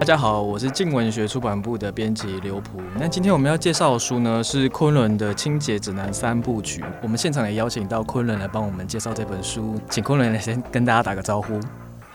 大家好，我是静文学出版部的编辑刘璞。那今天我们要介绍的书呢，是昆仑的清洁指南三部曲。我们现场也邀请到昆仑来帮我们介绍这本书，请昆仑来先跟大家打个招呼。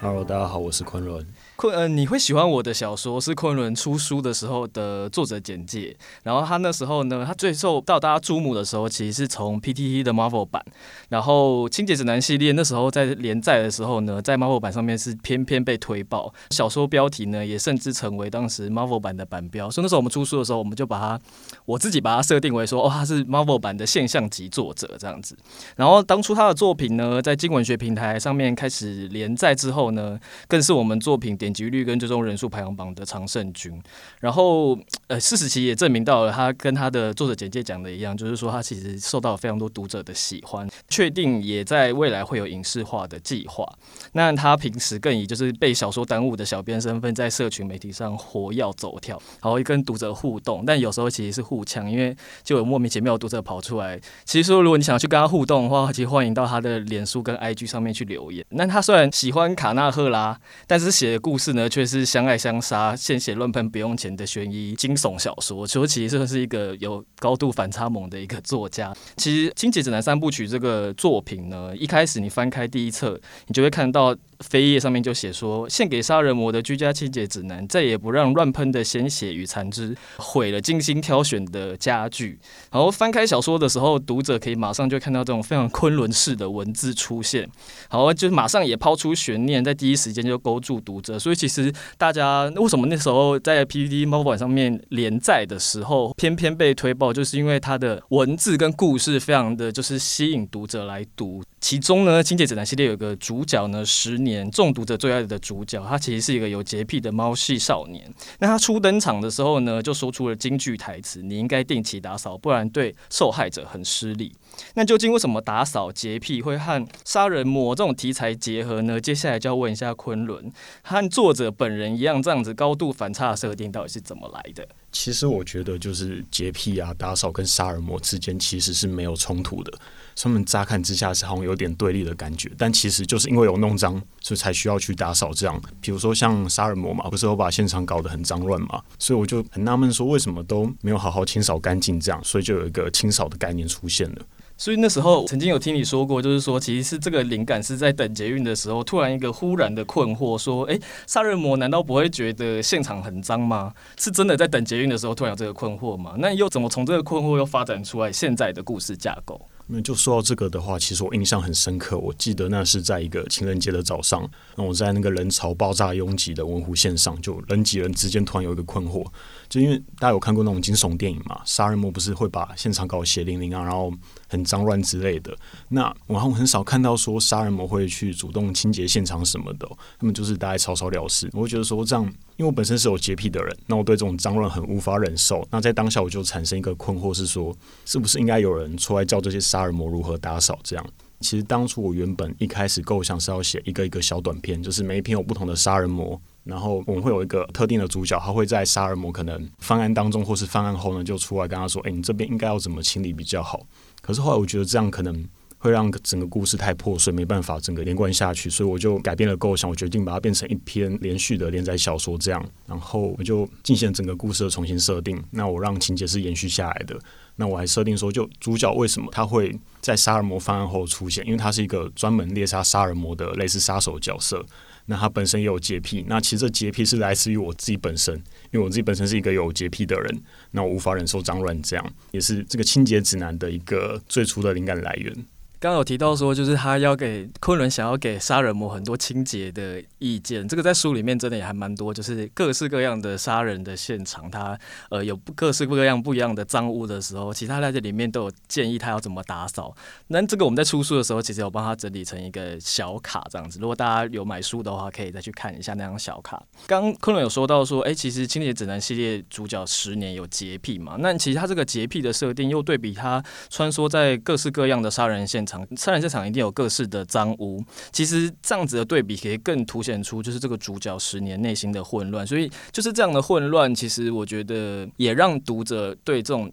Hello，大家好，我是昆仑。昆呃，你会喜欢我的小说是昆仑出书的时候的作者简介。然后他那时候呢，他最受到大家注目的时候，其实是从 PTT 的 Marvel 版。然后《清洁指南》系列那时候在连载的时候呢，在 Marvel 版上面是偏偏被推爆，小说标题呢也甚至成为当时 Marvel 版的版标。所以那时候我们出书的时候，我们就把它，我自己把它设定为说，哦，他是 Marvel 版的现象级作者这样子。然后当初他的作品呢，在经文学平台上面开始连载之后呢，更是我们作品点击率跟最终人数排行榜的常胜军，然后呃，事实其实也证明到了，他跟他的作者简介讲的一样，就是说他其实受到了非常多读者的喜欢，确定也在未来会有影视化的计划。那他平时更以就是被小说耽误的小编身份，在社群媒体上活跃走跳，然后跟读者互动，但有时候其实是互呛，因为就有莫名其妙的读者跑出来。其实说如果你想要去跟他互动的话，其实欢迎到他的脸书跟 IG 上面去留言。那他虽然喜欢卡纳赫拉，但是写的故事呢，却是相爱相杀、鲜血乱喷不用钱的悬疑惊悚小说，说其实算是一个有高度反差萌的一个作家。其实《清洁指南三部曲》这个作品呢，一开始你翻开第一册，你就会看到。扉页上面就写说：“献给杀人魔的居家清洁指南，再也不让乱喷的鲜血与残肢毁了精心挑选的家具。”然后翻开小说的时候，读者可以马上就看到这种非常昆仑式的文字出现，好，就马上也抛出悬念，在第一时间就勾住读者。所以其实大家为什么那时候在 PPT Mobile 上面连载的时候，偏偏被推爆，就是因为它的文字跟故事非常的就是吸引读者来读。其中呢，《清洁指南》系列有个主角呢，十年中毒者最爱的主角，他其实是一个有洁癖的猫系少年。那他初登场的时候呢，就说出了京剧台词：“你应该定期打扫，不然对受害者很失礼。”那究竟为什么打扫洁癖会和杀人魔这种题材结合呢？接下来就要问一下昆仑，和作者本人一样这样子高度反差的设定到底是怎么来的？其实我觉得，就是洁癖啊，打扫跟杀人魔之间其实是没有冲突的。他们乍看之下是好像有点对立的感觉，但其实就是因为有弄脏，所以才需要去打扫。这样，比如说像杀人魔嘛，不是我把现场搞得很脏乱嘛，所以我就很纳闷，说为什么都没有好好清扫干净这样，所以就有一个清扫的概念出现了。所以那时候曾经有听你说过，就是说其实是这个灵感是在等捷运的时候，突然一个忽然的困惑，说：哎，杀人魔难道不会觉得现场很脏吗？是真的在等捷运的时候突然有这个困惑吗？那又怎么从这个困惑又发展出来现在的故事架构？那就说到这个的话，其实我印象很深刻。我记得那是在一个情人节的早上，那我在那个人潮爆炸拥挤的文湖线上，就人挤人之间突然有一个困惑，就因为大家有看过那种惊悚电影嘛，杀人魔不是会把现场搞血淋淋啊，然后很脏乱之类的。那然后很少看到说杀人魔会去主动清洁现场什么的，他们就是大概草草了事。我会觉得说这样。因为我本身是有洁癖的人，那我对这种脏乱很无法忍受。那在当下我就产生一个困惑，是说是不是应该有人出来教这些杀人魔如何打扫？这样，其实当初我原本一开始构想是要写一个一个小短片，就是每一篇有不同的杀人魔，然后我们会有一个特定的主角，他会在杀人魔可能犯案当中或是犯案后呢，就出来跟他说：“诶，你这边应该要怎么清理比较好？”可是后来我觉得这样可能。会让整个故事太破碎，没办法整个连贯下去，所以我就改变了构想，我决定把它变成一篇连续的连载小说，这样，然后我就进行整个故事的重新设定。那我让情节是延续下来的，那我还设定说，就主角为什么他会在杀人魔犯案后出现？因为他是一个专门猎杀杀人魔的类似杀手角色。那他本身也有洁癖，那其实这洁癖是来自于我自己本身，因为我自己本身是一个有洁癖的人，那我无法忍受脏乱，这样也是这个清洁指南的一个最初的灵感来源。刚刚有提到说，就是他要给昆仑想要给杀人魔很多清洁的意见，这个在书里面真的也还蛮多，就是各式各样的杀人的现场，他呃有各式各样不一样的脏污的时候，其他在这里面都有建议他要怎么打扫。那这个我们在出书的时候，其实有帮他整理成一个小卡这样子，如果大家有买书的话，可以再去看一下那张小卡。刚昆仑有说到说，哎、其实《清洁指南》系列主角十年有洁癖嘛，那其实他这个洁癖的设定又对比他穿梭在各式各样的杀人现场。杀人现场一定有各式的脏污，其实这样子的对比可以更凸显出就是这个主角十年内心的混乱，所以就是这样的混乱，其实我觉得也让读者对这种。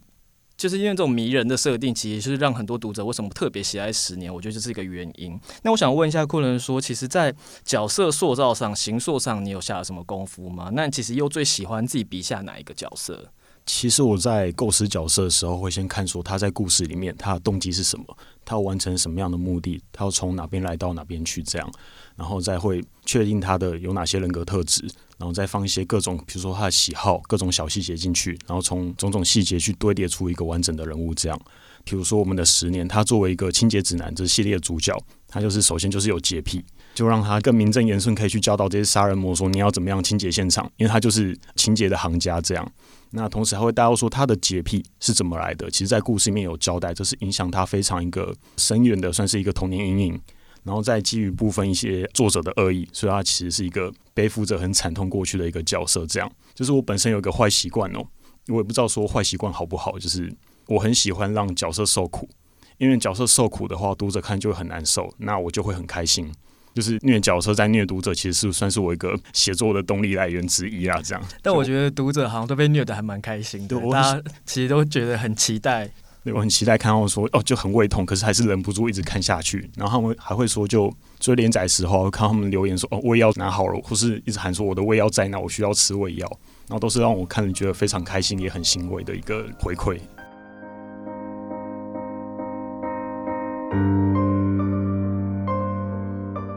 就是因为这种迷人的设定，其实是让很多读者为什么特别喜爱十年，我觉得这是一个原因。那我想问一下昆仑说，其实，在角色塑造上、形塑上，你有下了什么功夫吗？那其实又最喜欢自己笔下哪一个角色？其实我在构思角色的时候，会先看说他在故事里面他的动机是什么，他要完成什么样的目的，他要从哪边来到哪边去，这样，然后再会确定他的有哪些人格特质，然后再放一些各种，比如说他的喜好，各种小细节进去，然后从种种细节去堆叠出一个完整的人物，这样。比如说我们的十年，他作为一个清洁指南这系列主角，他就是首先就是有洁癖。就让他更名正言顺，可以去教导这些杀人魔说你要怎么样清洁现场，因为他就是清洁的行家这样。那同时还会带到说他的洁癖是怎么来的，其实，在故事里面有交代，这是影响他非常一个深远的，算是一个童年阴影。然后再基于部分一些作者的恶意，所以他其实是一个背负着很惨痛过去的一个角色。这样，就是我本身有一个坏习惯哦，我也不知道说坏习惯好不好，就是我很喜欢让角色受苦，因为角色受苦的话，读者看就会很难受，那我就会很开心。就是虐角色在虐读者，其实是算是我一个写作的动力来源之一啊。这样，但我觉得读者好像都被虐的还蛮开心的，大家其实都觉得很期待。对，我很期待看到说哦，就很胃痛，可是还是忍不住一直看下去。然后他们还会说，就追连载时候看他们留言说哦，胃药拿好了，或是一直喊说我的胃药在哪，我需要吃胃药。然后都是让我看了觉得非常开心，也很欣慰的一个回馈。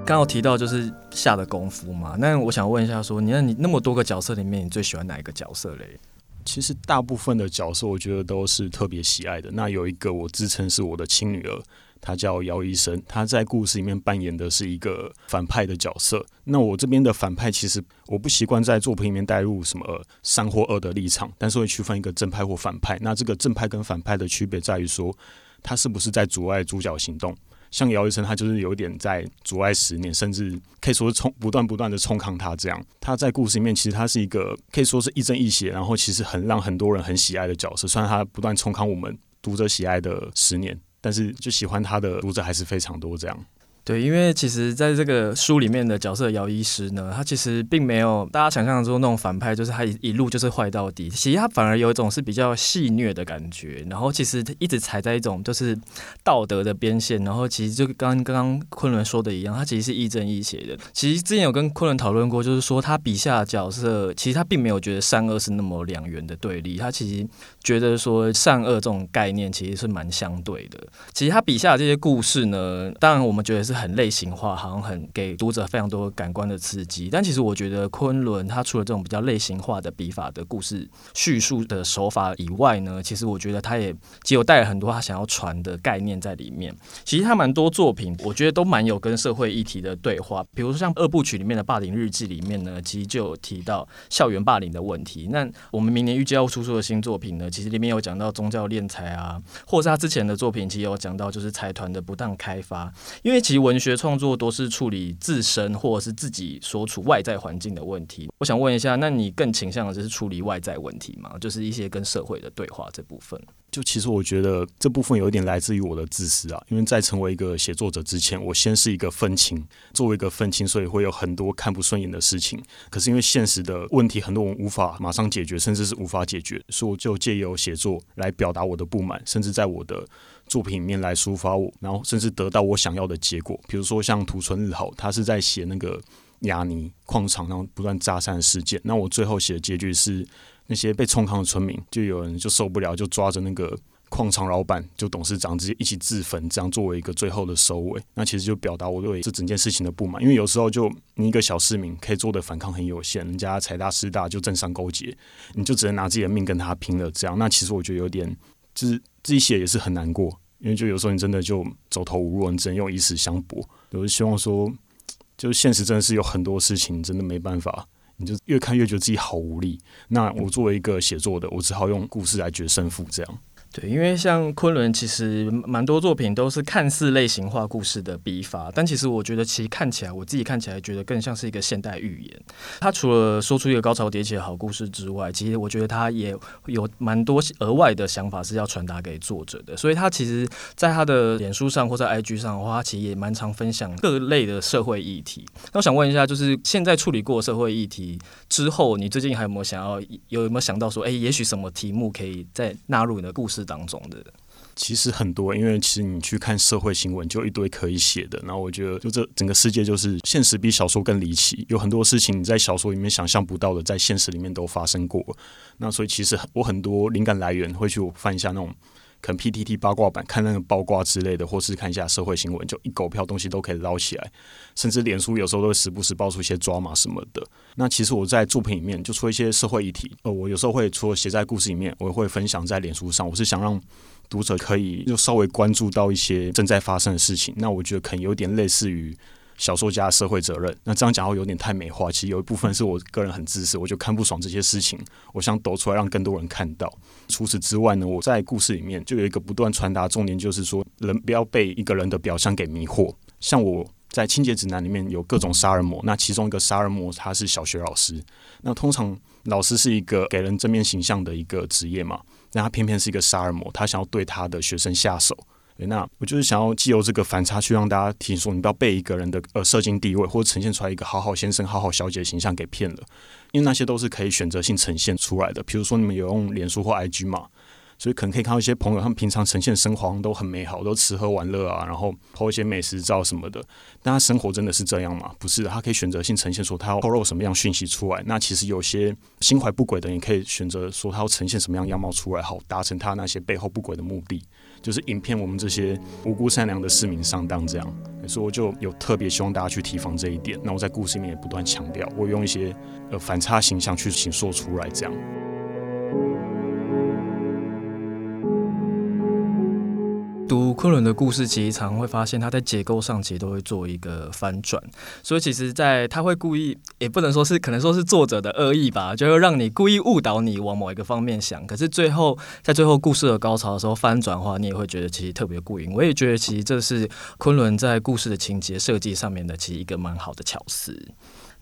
刚刚提到就是下的功夫嘛，那我想问一下说，你看你那么多个角色里面，你最喜欢哪一个角色嘞？其实大部分的角色我觉得都是特别喜爱的。那有一个我自称是我的亲女儿，她叫姚医生，她在故事里面扮演的是一个反派的角色。那我这边的反派其实我不习惯在作品里面带入什么善或恶的立场，但是会区分一个正派或反派。那这个正派跟反派的区别在于说，他是不是在阻碍主角行动。像姚医生，他就是有点在阻碍十年，甚至可以说是冲不断不断的冲抗他这样。他在故事里面其实他是一个可以说是亦正亦邪，然后其实很让很多人很喜爱的角色。虽然他不断冲抗我们读者喜爱的十年，但是就喜欢他的读者还是非常多这样。对，因为其实在这个书里面的角色姚医师呢，他其实并没有大家想象中那种反派，就是他一一路就是坏到底。其实他反而有一种是比较戏谑的感觉，然后其实一直踩在一种就是道德的边线。然后其实就刚刚刚昆仑说的一样，他其实是亦正亦邪的。其实之前有跟昆仑讨论过，就是说他笔下角色，其实他并没有觉得善恶是那么两元的对立，他其实觉得说善恶这种概念其实是蛮相对的。其实他笔下的这些故事呢，当然我们觉得是。很类型化，好像很给读者非常多感官的刺激。但其实我觉得昆仑他除了这种比较类型化的笔法的故事叙述的手法以外呢，其实我觉得他也既有带了很多他想要传的概念在里面。其实他蛮多作品，我觉得都蛮有跟社会议题的对话。比如说像二部曲里面的《霸凌日记》里面呢，其实就有提到校园霸凌的问题。那我们明年预计要出书的新作品呢，其实里面有讲到宗教敛财啊，或是他之前的作品其实有讲到就是财团的不当开发。因为其实文学创作都是处理自身或者是自己所处外在环境的问题。我想问一下，那你更倾向的就是处理外在问题吗？就是一些跟社会的对话这部分。就其实我觉得这部分有一点来自于我的自私啊，因为在成为一个写作者之前，我先是一个愤青，作为一个愤青，所以会有很多看不顺眼的事情。可是因为现实的问题很多我们无法马上解决，甚至是无法解决，所以我就借由写作来表达我的不满，甚至在我的。作品里面来抒发我，然后甚至得到我想要的结果。比如说像土村日好，他是在写那个亚尼矿场然后不断炸山事件。那我最后写的结局是那些被冲康的村民，就有人就受不了，就抓着那个矿场老板，就董事长直接一起自焚，这样作为一个最后的收尾。那其实就表达我对这整件事情的不满，因为有时候就你一个小市民可以做的反抗很有限，人家财大势大就政商勾结，你就只能拿自己的命跟他拼了。这样，那其实我觉得有点就是。自己写也是很难过，因为就有时候你真的就走投无路，你只能用以死相搏。我就希望说，就是现实真的是有很多事情真的没办法，你就越看越觉得自己好无力。那我作为一个写作的，我只好用故事来决胜负，这样。对，因为像昆仑，其实蛮多作品都是看似类型化故事的笔法，但其实我觉得，其实看起来，我自己看起来觉得更像是一个现代寓言。他除了说出一个高潮迭起的好故事之外，其实我觉得他也有蛮多额外的想法是要传达给作者的。所以他其实在他的脸书上或在 IG 上的话，他其实也蛮常分享各类的社会议题。那我想问一下，就是现在处理过社会议题之后，你最近还有没有想要有没有想到说，哎，也许什么题目可以再纳入你的故事当中的？其实很多，因为其实你去看社会新闻，就一堆可以写的。然后我觉得，就这整个世界就是现实比小说更离奇，有很多事情你在小说里面想象不到的，在现实里面都发生过。那所以其实我很多灵感来源会去翻一下那种。可能 PTT 八卦版看那个八卦之类的，或是看一下社会新闻，就一狗票东西都可以捞起来。甚至脸书有时候都会时不时爆出一些抓马什么的。那其实我在作品里面就出一些社会议题，呃，我有时候会除了写在故事里面，我也会分享在脸书上。我是想让读者可以就稍微关注到一些正在发生的事情。那我觉得可能有点类似于。小说家的社会责任，那这样讲话有点太美化。其实有一部分是我个人很自私，我就看不爽这些事情，我想抖出来让更多人看到。除此之外呢，我在故事里面就有一个不断传达重点，就是说人不要被一个人的表象给迷惑。像我在清洁指南里面有各种杀人魔，那其中一个杀人魔他是小学老师。那通常老师是一个给人正面形象的一个职业嘛，但他偏偏是一个杀人魔，他想要对他的学生下手。那我就是想要借由这个反差，去让大家听说，你不要被一个人的呃社经地位或者呈现出来一个好好先生、好好小姐的形象给骗了，因为那些都是可以选择性呈现出来的。比如说你们有用脸书或 IG 嘛，所以可能可以看到一些朋友，他们平常呈现生活都很美好，都吃喝玩乐啊，然后 po 一些美食照什么的。但他生活真的是这样吗？不是的，他可以选择性呈现说他要透露什么样讯息出来。那其实有些心怀不轨的你，可以选择说他要呈现什么样样貌出来，好达成他那些背后不轨的目的。就是影片我们这些无辜善良的市民上当这样，所以我就有特别希望大家去提防这一点。那我在故事里面也不断强调，我用一些呃反差形象去形塑出来这样。昆仑的故事，其实常常会发现他在结构上其实都会做一个翻转，所以其实，在他会故意，也不能说是，可能说是作者的恶意吧，就会让你故意误导你往某一个方面想。可是最后，在最后故事的高潮的时候翻转的话，你也会觉得其实特别过瘾。我也觉得其实这是昆仑在故事的情节设计上面的其实一个蛮好的巧思。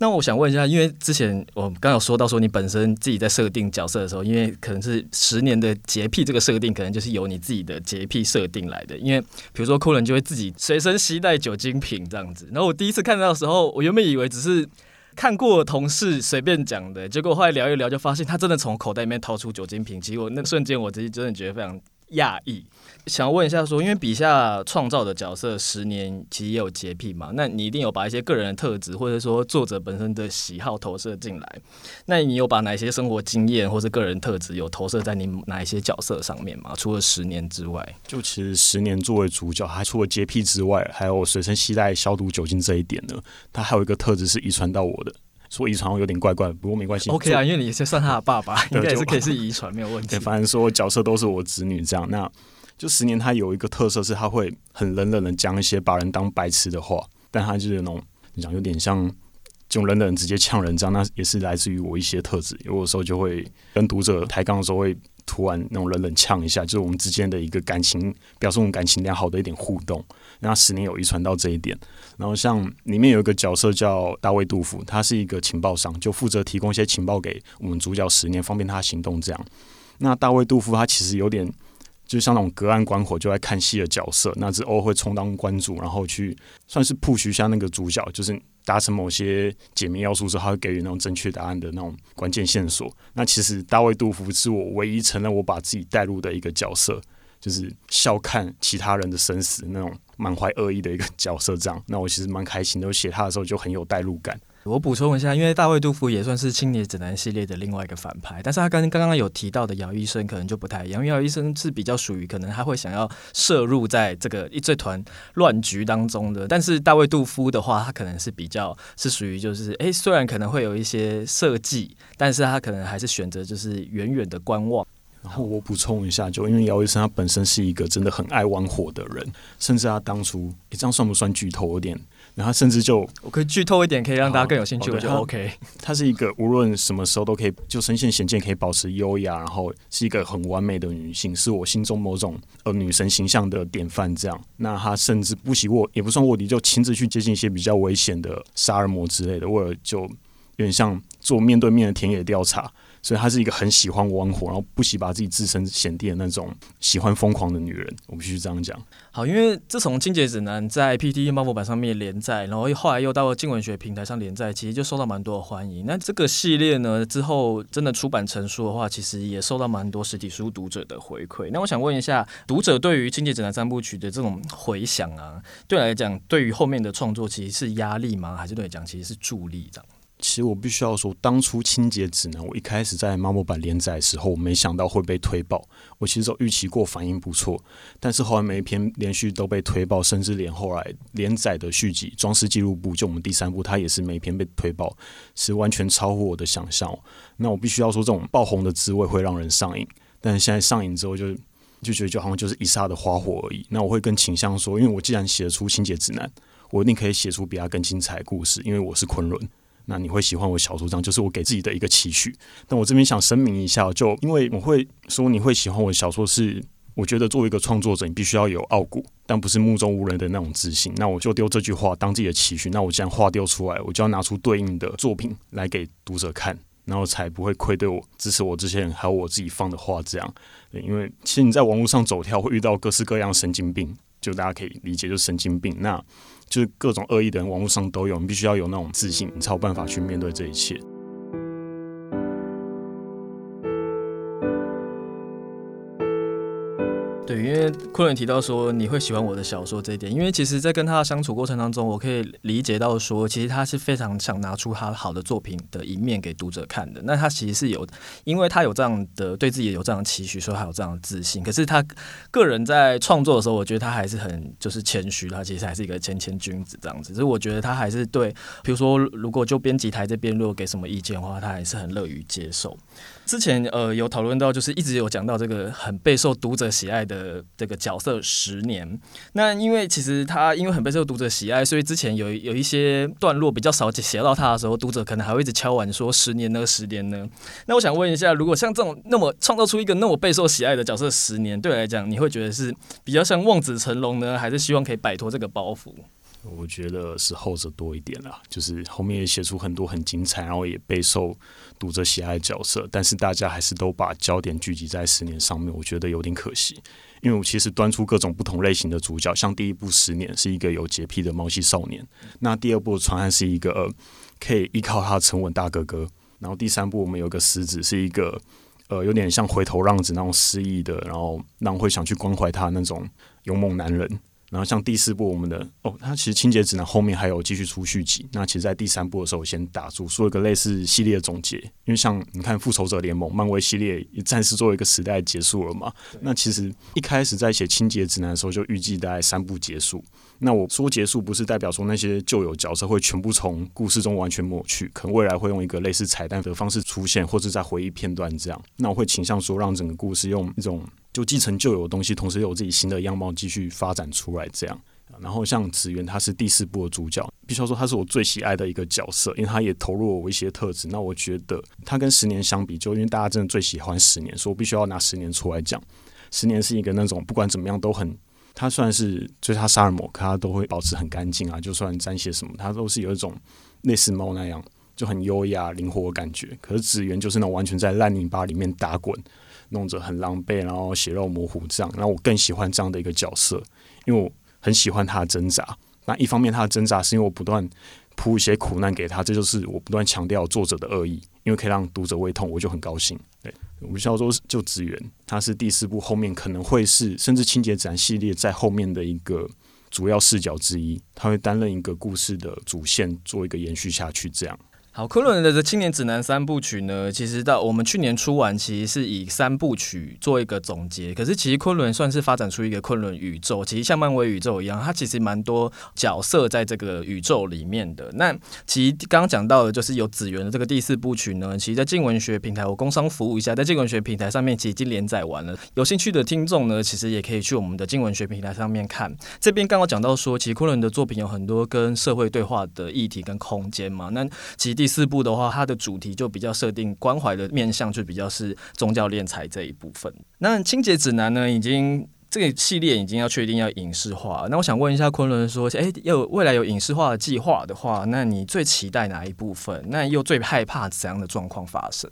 那我想问一下，因为之前我刚有说到说你本身自己在设定角色的时候，因为可能是十年的洁癖这个设定，可能就是由你自己的洁癖设定来的。因为比如说昆仑就会自己随身携带酒精瓶这样子。然后我第一次看到的时候，我原本以为只是看过同事随便讲的，结果后来聊一聊就发现他真的从口袋里面掏出酒精瓶。结果那瞬间我自己真的觉得非常讶异。想问一下，说因为笔下创造的角色十年其实也有洁癖嘛？那你一定有把一些个人的特质，或者说作者本身的喜好投射进来。那你有把哪些生活经验或是个人特质有投射在你哪一些角色上面吗？除了十年之外，就其实十年作为主角，还除了洁癖之外，还有随身携带消毒酒精这一点呢。他还有一个特质是遗传到我的，说遗传有点怪怪，不过没关系。OK 啊，因为你是算他的爸爸，应该也是可以是遗传，没有 问题。对，反正说角色都是我子女这样那。就十年，他有一个特色是，他会很冷冷的讲一些把人当白痴的话，但他就是那种你讲有点像这种冷冷直接呛人这样，那也是来自于我一些特质。有的时候就会跟读者抬杠的时候，会突然那种冷冷呛一下，就是我们之间的一个感情，表示我们感情良好的一点互动。那十年有遗传到这一点。然后像里面有一个角色叫大卫杜甫，他是一个情报商，就负责提供一些情报给我们主角十年，方便他行动这样。那大卫杜甫他其实有点。就像那种隔岸观火就在看戏的角色，那只偶尔会充当关主，然后去算是 push 一下那个主角，就是达成某些解谜要素之后，他会给予那种正确答案的那种关键线索。那其实大卫杜夫是我唯一承认我把自己带入的一个角色，就是笑看其他人的生死那种满怀恶意的一个角色。这样，那我其实蛮开心的，我写他的时候就很有代入感。我补充一下，因为大卫杜夫也算是《青年指南》系列的另外一个反派，但是他跟刚刚有提到的姚医生可能就不太一样。因为姚医生是比较属于可能他会想要涉入在这个一这团乱局当中的，但是大卫杜夫的话，他可能是比较是属于就是，诶，虽然可能会有一些设计，但是他可能还是选择就是远远的观望。然后我补充一下，就因为姚医生他本身是一个真的很爱玩火的人，甚至他当初，你，这样算不算剧透？有点。然后甚至就我可以剧透一点，可以让大家更有兴趣，我觉得 OK。她是一个无论什么时候都可以就身陷险境可以保持优雅，然后是一个很完美的女性，是我心中某种呃女神形象的典范。这样，那她甚至不惜卧也不算卧底，就亲自去接近一些比较危险的杀人魔之类的，为了就有点像做面对面的田野调查。所以她是一个很喜欢玩火，然后不惜把自己置身险地的那种喜欢疯狂的女人。我必须这样讲。好，因为自从《清洁指南》在 PT 漫画版上面连载，然后后来又到了静文学平台上连载，其实就受到蛮多的欢迎。那这个系列呢，之后真的出版成书的话，其实也受到蛮多实体书读者的回馈。那我想问一下，读者对于《清洁指南》三部曲的这种回响啊，对来讲，对于后面的创作其实是压力吗？还是对来讲其实是助力这样？其实我必须要说，当初《清洁指南》我一开始在猫猫版连载的时候，我没想到会被推爆。我其实有预期过反应不错，但是后来每一篇连续都被推爆，甚至连后来连载的续集《装饰记录簿》就我们第三部，它也是每一篇被推爆，是完全超乎我的想象。那我必须要说，这种爆红的滋味会让人上瘾，但是现在上瘾之后就就觉得就好像就是一刹的花火而已。那我会更倾向说，因为我既然写得出《清洁指南》，我一定可以写出比它更精彩的故事，因为我是昆仑。那你会喜欢我小说这样，就是我给自己的一个期许。但我这边想声明一下，就因为我会说你会喜欢我的小说，是我觉得作为一个创作者，你必须要有傲骨，但不是目中无人的那种自信。那我就丢这句话当自己的期许。那我既然话丢出来，我就要拿出对应的作品来给读者看，然后才不会愧对我支持我这些人，还有我自己放的话。这样，因为其实你在网络上走跳，会遇到各式各样神经病，就大家可以理解，就神经病。那就是各种恶意的人，网络上都有，你必须要有那种自信，你才有办法去面对这一切。对，因为昆仑提到说你会喜欢我的小说这一点，因为其实，在跟他的相处过程当中，我可以理解到说，其实他是非常想拿出他好的作品的一面给读者看的。那他其实是有，因为他有这样的对自己有这样的期许，说他有这样的自信。可是他个人在创作的时候，我觉得他还是很就是谦虚，他其实还是一个谦谦君子这样子。所以我觉得他还是对，比如说如果就编辑台这边如果给什么意见的话，他还是很乐于接受。之前呃有讨论到，就是一直有讲到这个很备受读者喜爱的这个角色十年。那因为其实他因为很备受读者喜爱，所以之前有有一些段落比较少写到他的时候，读者可能还会一直敲碗说十年呢，十年呢。那我想问一下，如果像这种那么创造出一个那么备受喜爱的角色十年，对来讲，你会觉得是比较像望子成龙呢，还是希望可以摆脱这个包袱？我觉得是后者多一点啦，就是后面也写出很多很精彩，然后也备受读者喜爱的角色，但是大家还是都把焦点聚集在十年上面，我觉得有点可惜。因为我其实端出各种不同类型的主角，像第一部《十年》是一个有洁癖的猫系少年，那第二部《传汉》是一个、呃、可以依靠他的沉稳大哥哥，然后第三部我们有个狮子是一个呃有点像回头浪子那种失意的，然后让会想去关怀他那种勇猛男人。然后像第四部我们的哦，它其实清洁指南后面还有继续出续集。那其实，在第三部的时候，我先打住，做一个类似系列的总结。因为像你看复仇者联盟、漫威系列也暂时作为一个时代结束了嘛。那其实一开始在写清洁指南的时候，就预计大概三部结束。那我说结束，不是代表说那些旧有角色会全部从故事中完全抹去，可能未来会用一个类似彩蛋的方式出现，或者在回忆片段这样。那我会倾向说，让整个故事用一种。就继承旧有的东西，同时有自己新的样貌继续发展出来，这样。然后像紫源，他是第四部的主角，必须要说他是我最喜爱的一个角色，因为他也投入了我一些特质。那我觉得他跟十年相比，就因为大家真的最喜欢十年，所以我必须要拿十年出来讲。十年是一个那种不管怎么样都很，他算是就是他杀人魔，可他都会保持很干净啊，就算沾些什么，他都是有一种类似猫那样就很优雅灵活的感觉。可是紫源就是那种完全在烂泥巴里面打滚。弄着很狼狈，然后血肉模糊这样，然后我更喜欢这样的一个角色，因为我很喜欢他的挣扎。那一方面他的挣扎是因为我不断铺一些苦难给他，这就是我不断强调作者的恶意，因为可以让读者胃痛，我就很高兴。对，我们需要说就职员，他是第四部后面可能会是甚至清洁指南系列在后面的一个主要视角之一，他会担任一个故事的主线，做一个延续下去这样。好，昆仑的这青年指南三部曲呢，其实到我们去年出完，其实是以三部曲做一个总结。可是其实昆仑算是发展出一个昆仑宇宙，其实像漫威宇宙一样，它其实蛮多角色在这个宇宙里面的。那其实刚刚讲到的就是有紫源的这个第四部曲呢，其实在静文学平台，我工商服务一下，在静文学平台上面其实已经连载完了。有兴趣的听众呢，其实也可以去我们的静文学平台上面看。这边刚刚讲到说，其实昆仑的作品有很多跟社会对话的议题跟空间嘛。那其实第四部的话，它的主题就比较设定关怀的面向，就比较是宗教敛财这一部分。那清洁指南呢，已经这个系列已经要确定要影视化。那我想问一下昆仑说，诶、要，未来有影视化的计划的话，那你最期待哪一部分？那又最害怕怎样的状况发生？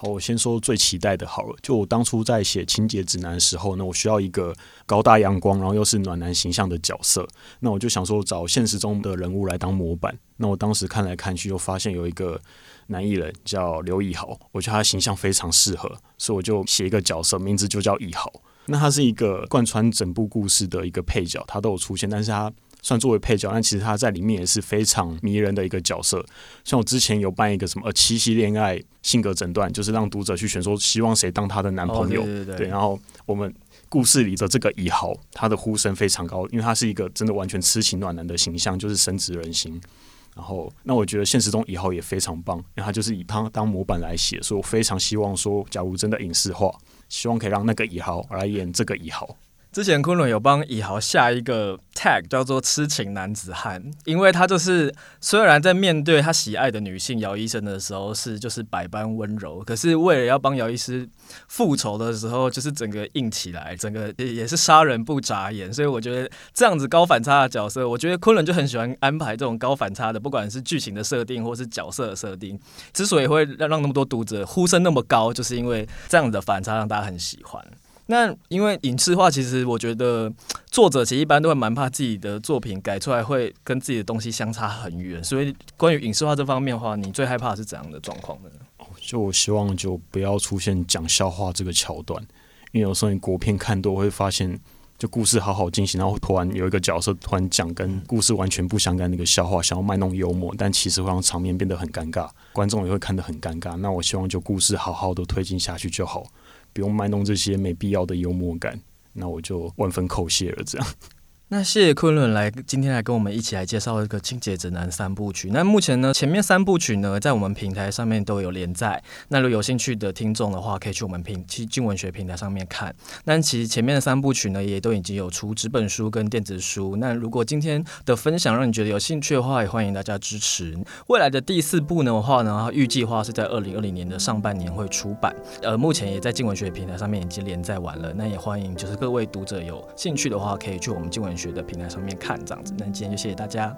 好，我先说最期待的好了。就我当初在写清洁指南的时候，呢我需要一个高大阳光，然后又是暖男形象的角色。那我就想说找现实中的人物来当模板。那我当时看来看去，又发现有一个男艺人叫刘以豪，我觉得他形象非常适合，所以我就写一个角色，名字就叫以豪。那他是一个贯穿整部故事的一个配角，他都有出现，但是他。算作为配角，但其实他在里面也是非常迷人的一个角色。像我之前有办一个什么呃七夕恋爱性格诊断，就是让读者去选说希望谁当他的男朋友。哦、对对对，对，然后我们故事里的这个以豪，他的呼声非常高，因为他是一个真的完全痴情暖男的形象，就是深植人心。然后，那我觉得现实中以豪也非常棒，因为他就是以他当模板来写，所以我非常希望说，假如真的影视化，希望可以让那个以豪来演这个以豪。之前昆仑有帮以豪下一个 tag 叫做“痴情男子汉”，因为他就是虽然在面对他喜爱的女性姚医生的时候是就是百般温柔，可是为了要帮姚医师复仇的时候，就是整个硬起来，整个也是杀人不眨眼。所以我觉得这样子高反差的角色，我觉得昆仑就很喜欢安排这种高反差的，不管是剧情的设定或是角色的设定。之所以会让让那么多读者呼声那么高，就是因为这样子的反差让大家很喜欢。那因为影视化，其实我觉得 作者其实一般都会蛮怕自己的作品改出来会跟自己的东西相差很远，所以关于影视化这方面的话，你最害怕是怎样的状况呢？就我希望就不要出现讲笑话这个桥段，因为有时候你国片看多会发现，就故事好好进行，然后突然有一个角色突然讲跟故事完全不相干的一个笑话，想要卖弄幽默，但其实会让场面变得很尴尬，观众也会看得很尴尬。那我希望就故事好好的推进下去就好。不用卖弄这些没必要的幽默感，那我就万分叩谢了。这样。那谢谢昆仑来今天来跟我们一起来介绍这个《清洁指南》三部曲。那目前呢，前面三部曲呢，在我们平台上面都有连载。那如果有兴趣的听众的话，可以去我们平去静文学平台上面看。那其实前面的三部曲呢，也都已经有出纸本书跟电子书。那如果今天的分享让你觉得有兴趣的话，也欢迎大家支持。未来的第四部的话呢，预计话是在二零二零年的上半年会出版。呃，目前也在静文学平台上面已经连载完了。那也欢迎就是各位读者有兴趣的话，可以去我们静文。学的平台上面看这样子，那今天就谢谢大家。